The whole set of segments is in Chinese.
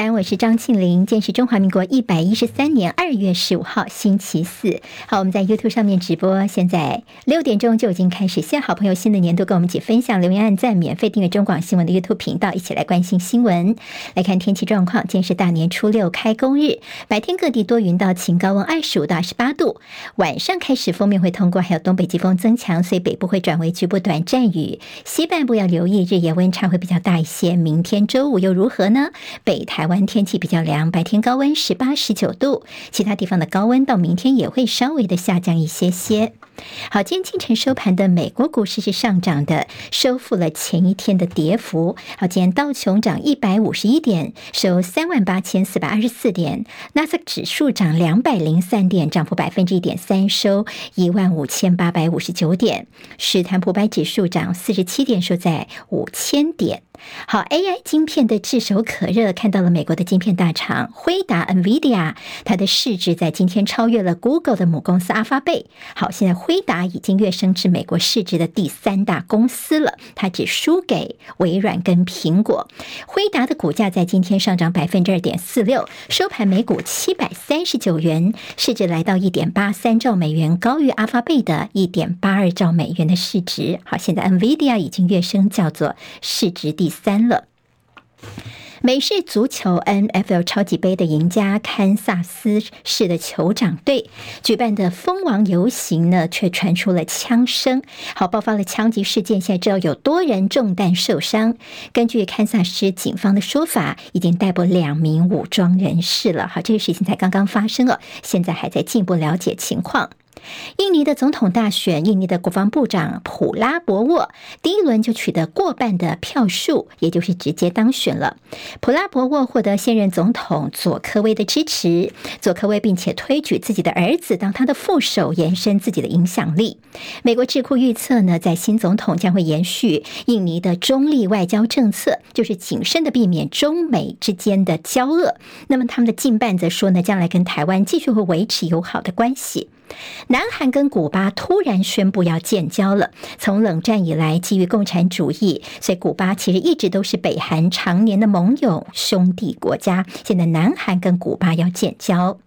早安，我是张庆玲。今天是中华民国一百一十三年二月十五号，星期四。好，我们在 YouTube 上面直播，现在六点钟就已经开始。谢谢好朋友新的年度跟我们一起分享、留言、按赞、免费订阅中广新闻的 YouTube 频道，一起来关心新闻。来看天气状况，今天是大年初六开工日，白天各地多云到晴，高温二十五到二十八度。晚上开始锋面会通过，还有东北季风增强，所以北部会转为局部短暂雨。西半部要留意日夜温差会比较大一些。明天周五又如何呢？北台。天气比较凉，白天高温十八、十九度，其他地方的高温到明天也会稍微的下降一些些。好，今天清晨收盘的美国股市是上涨的，收复了前一天的跌幅。好，今天道琼涨一百五十一点，收三万八千四百二十四点；纳斯指数涨两百零三点，涨幅百分之一点三，收一万五千八百五十九点；史坦普百指数涨四十七点，收在五千点。好，AI 晶片的炙手可热，看到了美美国的晶片大厂辉达 （NVIDIA），它的市值在今天超越了 Google 的母公司阿发贝。好，现在辉达已经跃升至美国市值的第三大公司了，它只输给微软跟苹果。辉达的股价在今天上涨百分之二点四六，收盘每股七百三十九元，市值来到一点八三兆美元，高于阿发贝的一点八二兆美元的市值。好，现在 NVIDIA 已经跃升，叫做市值第三了。美式足球 NFL 超级杯的赢家堪萨斯市的酋长队举办的蜂王游行呢，却传出了枪声，好，爆发了枪击事件。现在知道有多人中弹受伤。根据堪萨斯警方的说法，已经逮捕两名武装人士了。好，这个事情才刚刚发生了，现在还在进一步了解情况。印尼的总统大选，印尼的国防部长普拉博沃第一轮就取得过半的票数，也就是直接当选了。普拉博沃获得现任总统佐科威的支持，佐科威并且推举自己的儿子当他的副手，延伸自己的影响力。美国智库预测呢，在新总统将会延续印尼的中立外交政策，就是谨慎的避免中美之间的交恶。那么他们的近半则说呢，将来跟台湾继续会维持友好的关系。南韩跟古巴突然宣布要建交了。从冷战以来，基于共产主义，所以古巴其实一直都是北韩常年的盟友、兄弟国家。现在南韩跟古巴要建交。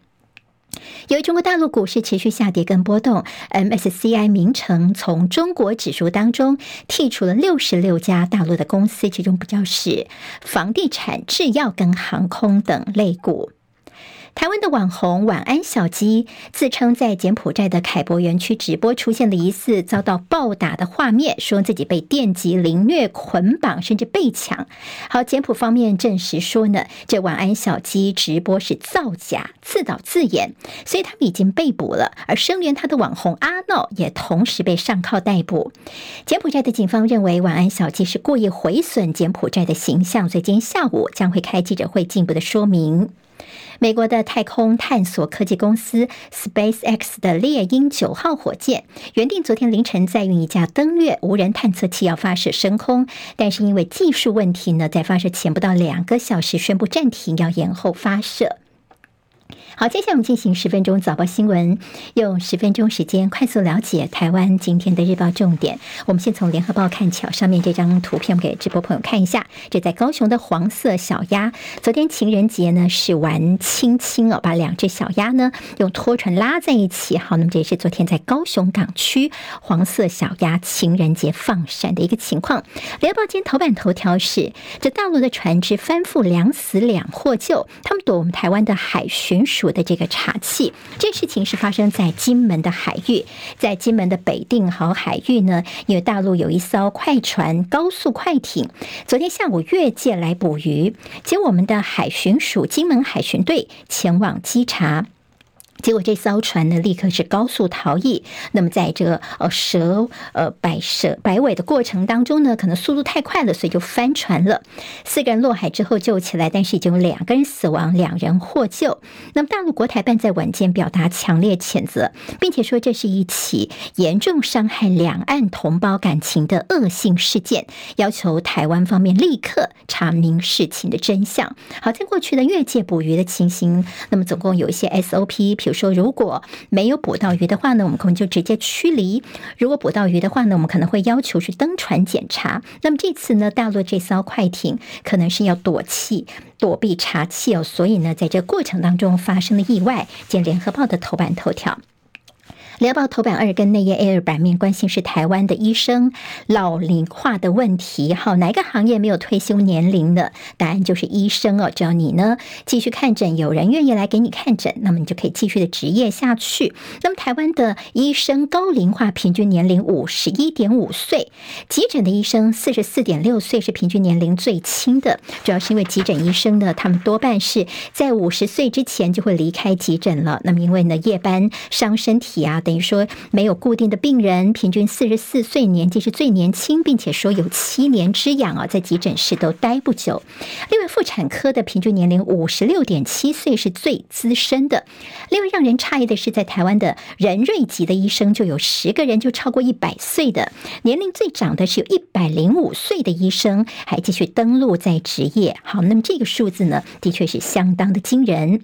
由于中国大陆股市持续下跌跟波动，MSCI 名城从中国指数当中剔除了六十六家大陆的公司，其中比较是房地产、制药跟航空等类股。台湾的网红晚安小鸡自称在柬埔寨的凯博园区直播出现了疑似遭到暴打的画面，说自己被电击、凌虐、捆绑，甚至被抢。好，柬埔方面证实说呢，这晚安小鸡直播是造假、自导自演，所以他们已经被捕了。而声援他的网红阿闹也同时被上铐逮捕。柬埔寨的警方认为晚安小鸡是故意毁损柬埔寨的形象，所以今天下午将会开记者会进一步的说明。美国的太空探索科技公司 SpaceX 的猎鹰九号火箭原定昨天凌晨载运一架登月无人探测器要发射升空，但是因为技术问题呢，在发射前不到两个小时宣布暂停，要延后发射。好，接下来我们进行十分钟早报新闻，用十分钟时间快速了解台湾今天的日报重点。我们先从联合报看起，上面这张图片，我们给直播朋友看一下。这在高雄的黄色小鸭，昨天情人节呢是玩亲亲哦，把两只小鸭呢用拖船拉在一起。好，那么这也是昨天在高雄港区黄色小鸭情人节放闪的一个情况。联合报今天头版头条是这大陆的船只翻覆两死两获救，他们躲我们台湾的海巡署的这个茶器，这事情是发生在金门的海域，在金门的北定好海域呢，因为大陆有一艘快船、高速快艇，昨天下午越界来捕鱼，结果我们的海巡署金门海巡队前往稽查。结果这艘船呢，立刻是高速逃逸。那么在这个呃蛇呃摆蛇摆尾的过程当中呢，可能速度太快了，所以就翻船了。四个人落海之后救起来，但是已经有两个人死亡，两人获救。那么大陆国台办在晚间表达强烈谴责，并且说这是一起严重伤害两岸同胞感情的恶性事件，要求台湾方面立刻查明事情的真相。好，在过去的越界捕鱼的情形，那么总共有一些 SOP，譬如。说如果没有捕到鱼的话呢，我们可能就直接驱离；如果捕到鱼的话呢，我们可能会要求去登船检查。那么这次呢，大陆这艘快艇可能是要躲气、躲避查气哦，所以呢，在这过程当中发生了意外。见联合报的头版头条。联合报头版二跟内页 A 二版面关心是台湾的医生老龄化的问题。好，哪一个行业没有退休年龄呢？答案就是医生哦。只要你呢继续看诊，有人愿意来给你看诊，那么你就可以继续的执业下去。那么台湾的医生高龄化，平均年龄五十一点五岁，急诊的医生四十四点六岁是平均年龄最轻的。主要是因为急诊医生呢，他们多半是在五十岁之前就会离开急诊了。那么因为呢夜班伤身体啊等。于说没有固定的病人，平均四十四岁，年纪是最年轻，并且说有七年之痒啊，在急诊室都待不久。另外，妇产科的平均年龄五十六点七岁是最资深的。另外，让人诧异的是，在台湾的仁瑞级的医生就有十个人就超过一百岁的，年龄最长的是有一百零五岁的医生还继续登录在职业。好，那么这个数字呢，的确是相当的惊人。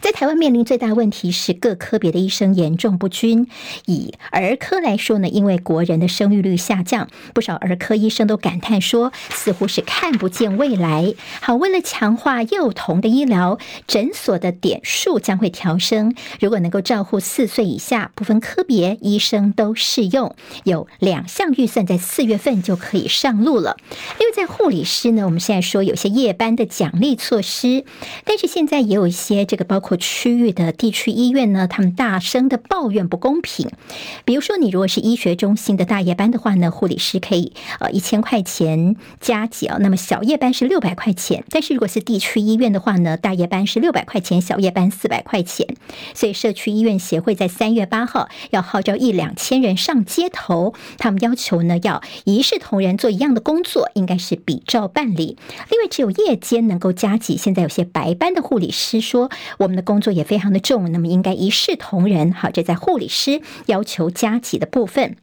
在台湾面临最大问题是各科别的医生严重不均。以儿科来说呢，因为国人的生育率下降，不少儿科医生都感叹说，似乎是看不见未来。好，为了强化幼童的医疗，诊所的点数将会调升。如果能够照护四岁以下，不分科别医生都适用。有两项预算在四月份就可以上路了。因为在护理师呢，我们现在说有些夜班的奖励措施，但是现在也有一些这个。包括区域的地区医院呢，他们大声的抱怨不公平。比如说，你如果是医学中心的大夜班的话呢，护理师可以呃一千块钱加给啊，那么小夜班是六百块钱。但是如果是地区医院的话呢，大夜班是六百块钱，小夜班四百块钱。所以社区医院协会在三月八号要号召一两千人上街头，他们要求呢要一视同仁做一样的工作，应该是比照办理。另外，只有夜间能够加给。现在有些白班的护理师说。我们的工作也非常的重，那么应该一视同仁。好，这在护理师要求加急的部分。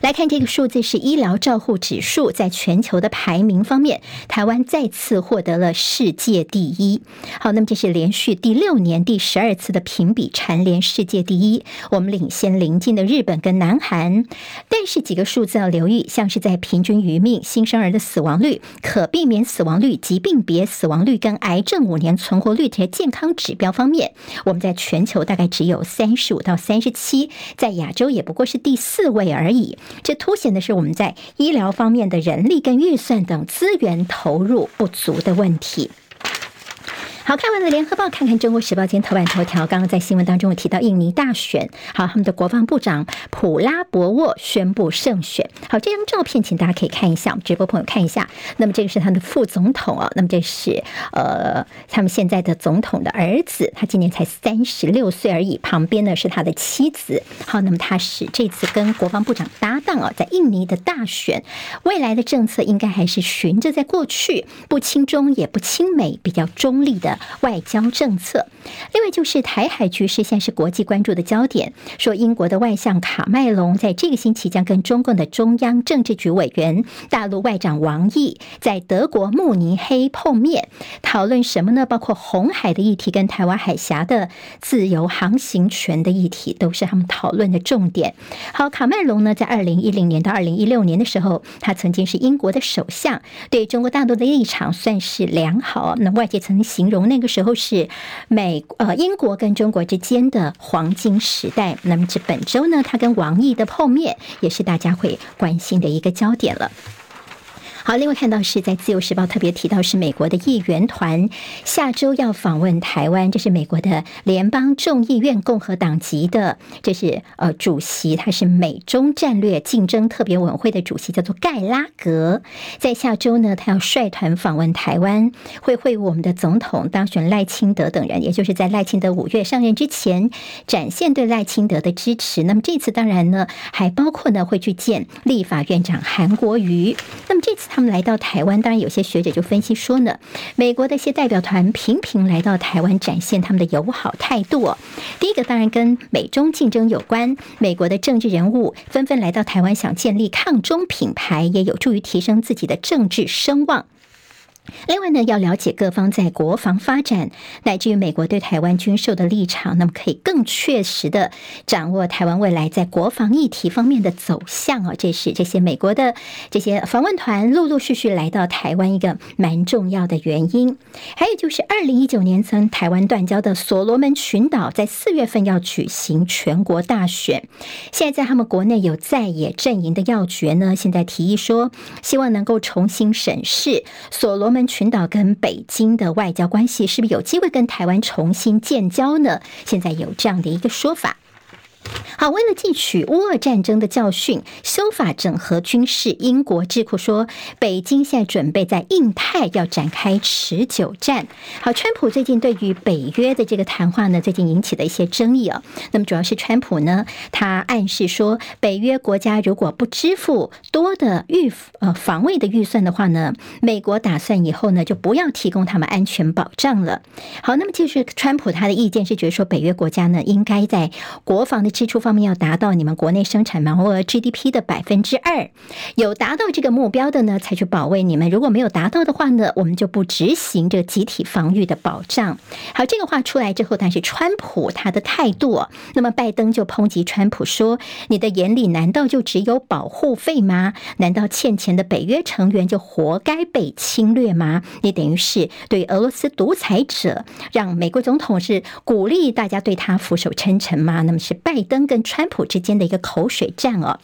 来看这个数字是医疗照护指数，在全球的排名方面，台湾再次获得了世界第一。好，那么这是连续第六年、第十二次的评比蝉联世界第一，我们领先邻近的日本跟南韩。但是几个数字要留意，像是在平均余命、新生儿的死亡率、可避免死亡率、疾病别死亡率跟癌症五年存活率这些健康指标方面，我们在全球大概只有三十五到三十七，在亚洲也不过是第四位而已。这凸显的是我们在医疗方面的人力跟预算等资源投入不足的问题。好，看完了联合报，看看中国时报今天头版头条。刚刚在新闻当中有提到印尼大选，好，他们的国防部长普拉博沃宣布胜选。好，这张照片，请大家可以看一下，我们直播朋友看一下。那么这个是他的副总统啊，那么这是呃他们现在的总统的儿子，他今年才三十六岁而已。旁边呢是他的妻子。好，那么他是这次跟国防部长搭档啊，在印尼的大选，未来的政策应该还是循着在过去不亲中也不亲美，比较中立的。外交政策，另外就是台海局势，现在是国际关注的焦点。说英国的外相卡麦隆在这个星期将跟中共的中央政治局委员、大陆外长王毅在德国慕尼黑碰面，讨论什么呢？包括红海的议题跟台湾海峡的自由航行权的议题，都是他们讨论的重点。好，卡麦隆呢，在二零一零年到二零一六年的时候，他曾经是英国的首相，对中国大陆的立场算是良好。那外界曾经形容。那个时候是美呃英国跟中国之间的黄金时代。那么这本周呢，他跟王毅的碰面也是大家会关心的一个焦点了。好，另外看到是在《自由时报》特别提到，是美国的议员团下周要访问台湾。这是美国的联邦众议院共和党籍的，这是呃主席，他是美中战略竞争特别委员会的主席，叫做盖拉格。在下周呢，他要率团访问台湾，会会我们的总统当选赖清德等人，也就是在赖清德五月上任之前，展现对赖清德的支持。那么这次当然呢，还包括呢会去见立法院长韩国瑜。那么这次。他他们来到台湾，当然有些学者就分析说呢，美国的一些代表团频频来到台湾，展现他们的友好态度。第一个当然跟美中竞争有关，美国的政治人物纷纷来到台湾，想建立抗中品牌，也有助于提升自己的政治声望。另外呢，要了解各方在国防发展，乃至于美国对台湾军售的立场，那么可以更确实的掌握台湾未来在国防议题方面的走向啊。这是这些美国的这些访问团陆陆续续来到台湾一个蛮重要的原因。还有就是二零一九年曾台湾断交的所罗门群岛，在四月份要举行全国大选，现在在他们国内有在野阵营的要诀呢，现在提议说，希望能够重新审视所罗门。群岛跟北京的外交关系是不是有机会跟台湾重新建交呢？现在有这样的一个说法。好，为了汲取乌俄战争的教训，修法整合军事，英国智库说，北京现在准备在印太要展开持久战。好，川普最近对于北约的这个谈话呢，最近引起了一些争议哦。那么主要是川普呢，他暗示说，北约国家如果不支付多的预呃防卫的预算的话呢，美国打算以后呢就不要提供他们安全保障了。好，那么就是川普他的意见是觉得说，北约国家呢应该在国防的支出方面要达到你们国内生产毛额 GDP 的百分之二，有达到这个目标的呢，才去保卫你们；如果没有达到的话呢，我们就不执行这个集体防御的保障。好，这个话出来之后，但是川普他的态度，那么拜登就抨击川普说：“你的眼里难道就只有保护费吗？难道欠钱的北约成员就活该被侵略吗？你等于是对俄罗斯独裁者，让美国总统是鼓励大家对他俯首称臣吗？那么是拜。”灯跟川普之间的一个口水战哦。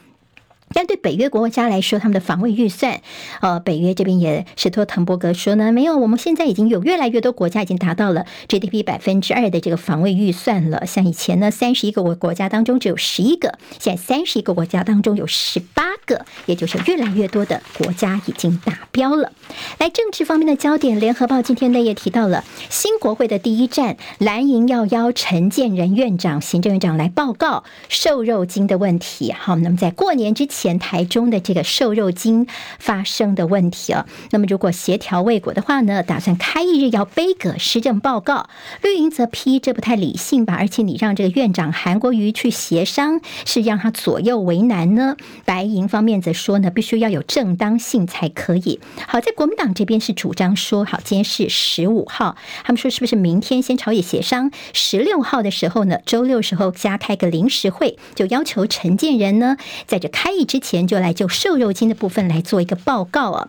但对北约国家来说，他们的防卫预算，呃，北约这边也是托滕伯格说呢，没有，我们现在已经有越来越多国家已经达到了 GDP 百分之二的这个防卫预算了。像以前呢，三十一个国国家当中只有十一个，现在三十一个国家当中有十八个，也就是越来越多的国家已经达标了。来，政治方面的焦点，联合报今天呢也提到了新国会的第一站，蓝营要邀陈建仁院长、行政院长来报告瘦肉精的问题。好，那么在过年之前。前台中的这个瘦肉精发生的问题啊，那么如果协调未果的话呢，打算开一日要杯葛施政报告。绿营则批这不太理性吧，而且你让这个院长韩国瑜去协商，是让他左右为难呢？白营方面则说呢，必须要有正当性才可以。好，在国民党这边是主张说，好，今天是十五号，他们说是不是明天先朝野协商，十六号的时候呢，周六时候加开个临时会，就要求陈建仁呢在这开一。之前就来就瘦肉精的部分来做一个报告啊。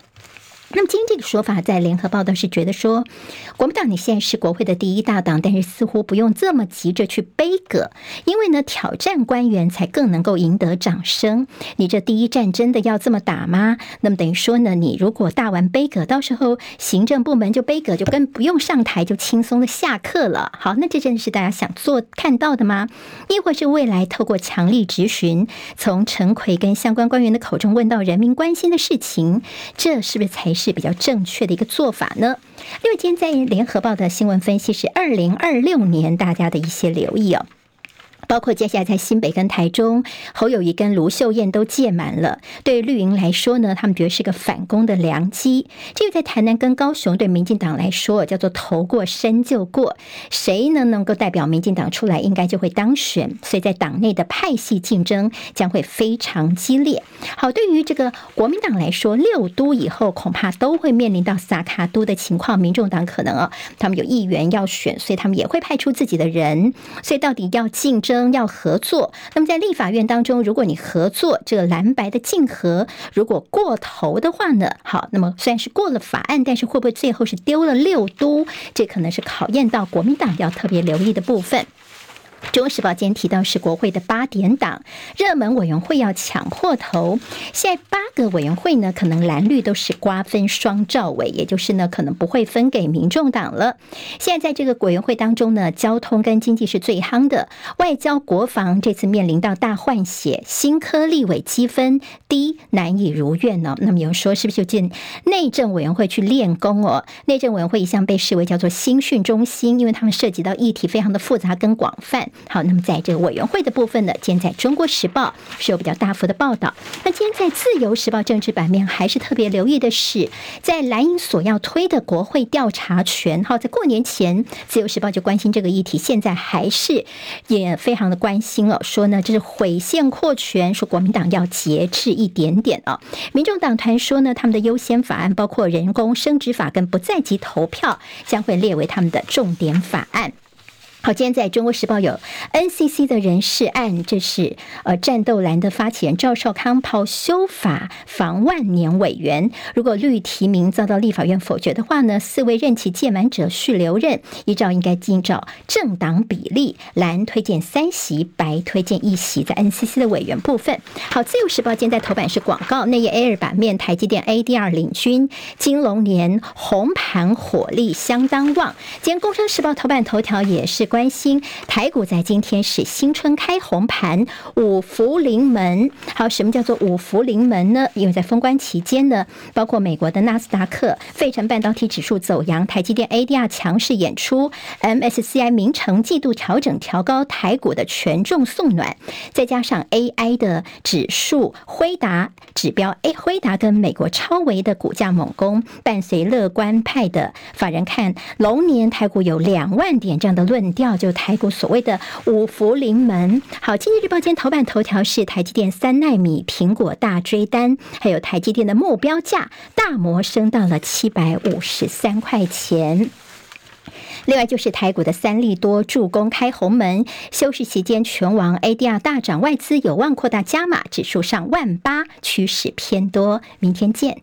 那么今天这个说法，在联合报道是觉得说，国民党你现在是国会的第一大党，但是似乎不用这么急着去杯葛，因为呢，挑战官员才更能够赢得掌声。你这第一战真的要这么打吗？那么等于说呢，你如果大完杯葛，到时候行政部门就杯葛，就更不用上台就轻松的下课了。好，那这真的是大家想做看到的吗？亦或是未来透过强力质询，从陈奎跟相关官员的口中问到人民关心的事情，这是不是才？是比较正确的一个做法呢。另外，今天在联合报的新闻分析是二零二六年，大家的一些留意哦。包括接下来在新北跟台中，侯友谊跟卢秀燕都届满了。对绿营来说呢，他们觉得是个反攻的良机。这个在台南跟高雄，对民进党来说叫做投过身就过。谁呢能够代表民进党出来，应该就会当选。所以在党内的派系竞争将会非常激烈。好，对于这个国民党来说，六都以后恐怕都会面临到萨卡都的情况。民众党可能啊，他们有议员要选，所以他们也会派出自己的人。所以到底要竞争？要合作，那么在立法院当中，如果你合作这个蓝白的竞合如果过头的话呢，好，那么虽然是过了法案，但是会不会最后是丢了六都？这可能是考验到国民党要特别留意的部分。《中国时报》今天提到是国会的八点档热门委员会要抢破头，现在八个委员会呢，可能蓝绿都是瓜分双赵委，也就是呢，可能不会分给民众党了。现在在这个委员会当中呢，交通跟经济是最夯的，外交国防这次面临到大换血，新科立委积分低，难以如愿呢。那么有人说，是不是就进内政委员会去练功哦？内政委员会一向被视为叫做新训中心，因为他们涉及到议题非常的复杂跟广泛。好，那么在这个委员会的部分呢，今天在中国时报是有比较大幅的报道。那今天在自由时报政治版面还是特别留意的是，在蓝营所要推的国会调查权，哈，在过年前自由时报就关心这个议题，现在还是也非常的关心了，说呢这是毁宪扩权，说国民党要节制一点点啊。民众党团说呢，他们的优先法案包括人工生殖法跟不在籍投票，将会列为他们的重点法案。好，今天在中国时报有 NCC 的人事案，这是呃战斗蓝的发起人赵少康抛修法防万年委员，如果绿提名遭到立法院否决的话呢，四位任期届满者续留任，依照应该依照政党比例，蓝推荐三席，白推荐一席，在 NCC 的委员部分。好，自由时报今天在头版是广告，内页 A 二版面，台积电 ADR 领军，金龙年红盘火力相当旺。今天工商时报头版头条也是。关关心台股在今天是新春开红盘，五福临门。好，什么叫做五福临门呢？因为在封关期间呢，包括美国的纳斯达克、费城半导体指数走扬，台积电 ADR 强势演出，MSCI 明晟季度调整调高台股的权重送暖，再加上 AI 的指数辉达指标，哎，辉达跟美国超微的股价猛攻，伴随乐观派的法人看龙年台股有两万点这样的论调。就台股所谓的五福临门。好，经济日报今天头版头条是台积电三奈米，苹果大追单，还有台积电的目标价大摩升到了七百五十三块钱。另外就是台股的三利多助攻开红门，休市期间权王 ADR 大涨，外资有望扩大加码，指数上万八，趋势偏多。明天见。